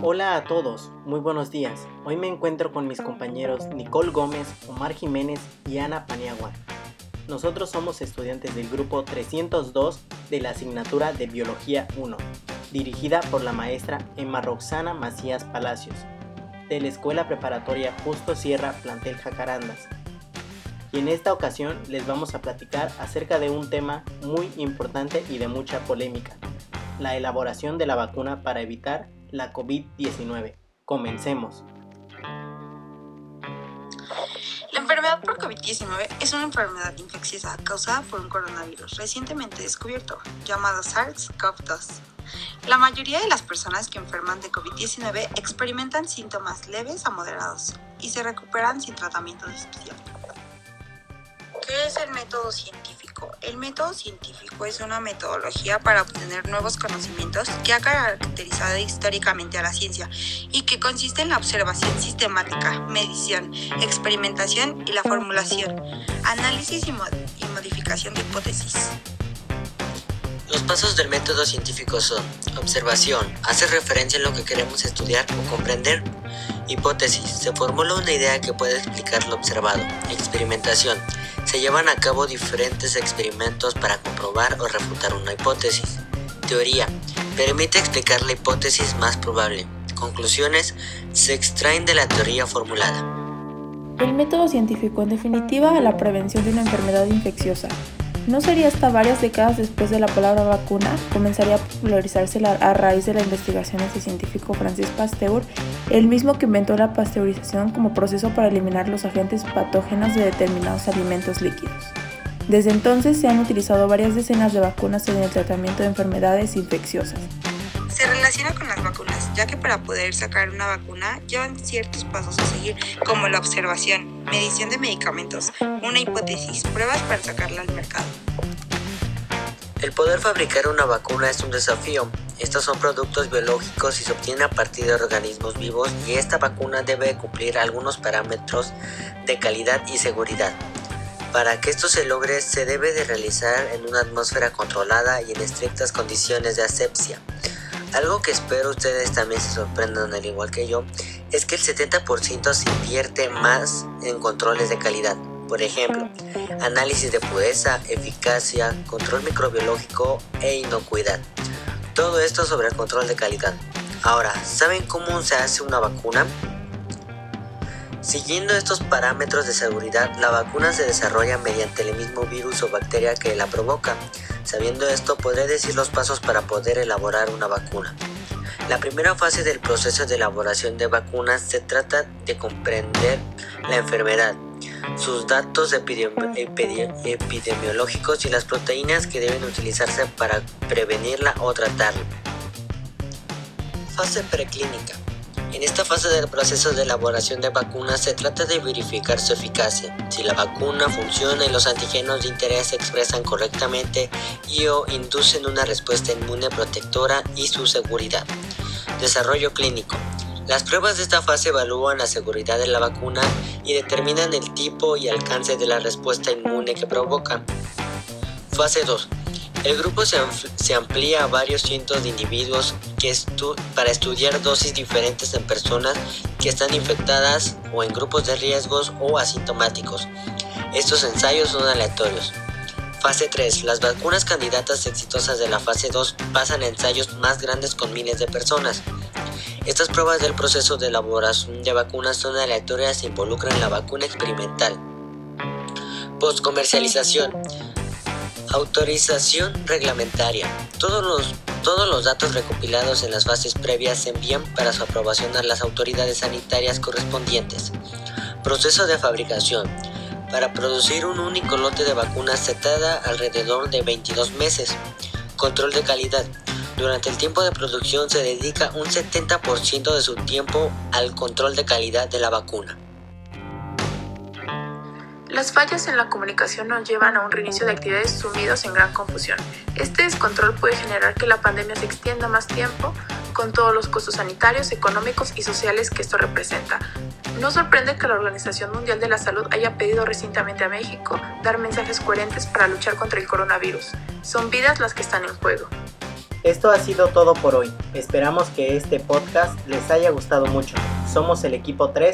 Hola a todos, muy buenos días. Hoy me encuentro con mis compañeros Nicole Gómez, Omar Jiménez y Ana Paniagua. Nosotros somos estudiantes del grupo 302 de la asignatura de Biología 1, dirigida por la maestra Emma Roxana Macías Palacios, de la Escuela Preparatoria Justo Sierra Plantel Jacarandas. Y en esta ocasión les vamos a platicar acerca de un tema muy importante y de mucha polémica, la elaboración de la vacuna para evitar la COVID-19. Comencemos. La enfermedad por COVID-19 es una enfermedad infecciosa causada por un coronavirus recientemente descubierto, llamado SARS-CoV-2. La mayoría de las personas que enferman de COVID-19 experimentan síntomas leves a moderados y se recuperan sin tratamiento especial. ¿Qué es el método científico? El método científico es una metodología para obtener nuevos conocimientos que ha caracterizado históricamente a la ciencia y que consiste en la observación sistemática, medición, experimentación y la formulación, análisis y, modificación de hipótesis. Los pasos del método científico son observación, hace referencia en lo que queremos estudiar o comprender. Hipótesis, se formula una idea que puede explicar lo observado. Experimentación, se llevan a cabo diferentes experimentos para comprobar o refutar una hipótesis. Teoría. Permite explicar la hipótesis más probable. Conclusiones. Se extraen de la teoría formulada. El método científico, en definitiva, la prevención de una enfermedad infecciosa. No sería hasta varias décadas después de la palabra vacuna, comenzaría a popularizarse a raíz de las investigaciones del científico Francis Pasteur, el mismo que inventó la pasteurización como proceso para eliminar los agentes patógenos de determinados alimentos líquidos. Desde entonces se han utilizado varias decenas de vacunas en el tratamiento de enfermedades infecciosas. Se relaciona con las vacunas, ya que para poder sacar una vacuna llevan ciertos pasos a seguir, como la observación, medición de medicamentos, una hipótesis, pruebas para sacarla al mercado. El poder fabricar una vacuna es un desafío. Estos son productos biológicos y se obtienen a partir de organismos vivos y esta vacuna debe cumplir algunos parámetros de calidad y seguridad. Para que esto se logre se debe de realizar en una atmósfera controlada y en estrictas condiciones de asepsia. Algo que espero ustedes también se sorprendan al igual que yo, es que el 70% se invierte más en controles de calidad. Por ejemplo, análisis de pureza, eficacia, control microbiológico e inocuidad. Todo esto sobre el control de calidad. Ahora, ¿saben cómo se hace una vacuna? Siguiendo estos parámetros de seguridad, la vacuna se desarrolla mediante el mismo virus o bacteria que la provoca. Sabiendo esto, podré decir los pasos para poder elaborar una vacuna. La primera fase del proceso de elaboración de vacunas se trata de comprender la enfermedad, sus datos epidemiológicos y las proteínas que deben utilizarse para prevenirla o tratarla. Fase preclínica. En esta fase del proceso de elaboración de vacunas se trata de verificar su eficacia, si la vacuna funciona y los antígenos de interés se expresan correctamente y o inducen una respuesta inmune protectora y su seguridad. Desarrollo clínico. Las pruebas de esta fase evalúan la seguridad de la vacuna y determinan el tipo y alcance de la respuesta inmune que provoca. Fase 2. El grupo se, amplía a varios cientos de individuos que para estudiar dosis diferentes en personas que están infectadas o en grupos de riesgos o asintomáticos. Estos ensayos son aleatorios. Fase 3. Las vacunas candidatas exitosas de la fase 2 pasan a ensayos más grandes con miles de personas. Estas pruebas del proceso de elaboración de vacunas son aleatorias e involucran la vacuna experimental. Postcomercialización. Autorización reglamentaria. Todos los, todos los datos recopilados en las fases previas se envían para su aprobación a las autoridades sanitarias correspondientes. Proceso de fabricación. Para producir un único lote de vacunas se tarda alrededor de 22 meses. Control de calidad. Durante el tiempo de producción se dedica un 70% de su tiempo al control de calidad de la vacuna. Las fallas en la comunicación nos llevan a un reinicio de actividades sumidos en gran confusión. Este descontrol puede generar que la pandemia se extienda más tiempo, con todos los costos sanitarios, económicos y sociales que esto representa. No sorprende que la Organización Mundial de la Salud haya pedido recientemente a México dar mensajes coherentes para luchar contra el coronavirus. Son vidas las que están en juego. Esto ha sido todo por hoy. Esperamos que este podcast les haya gustado mucho. Somos el equipo 3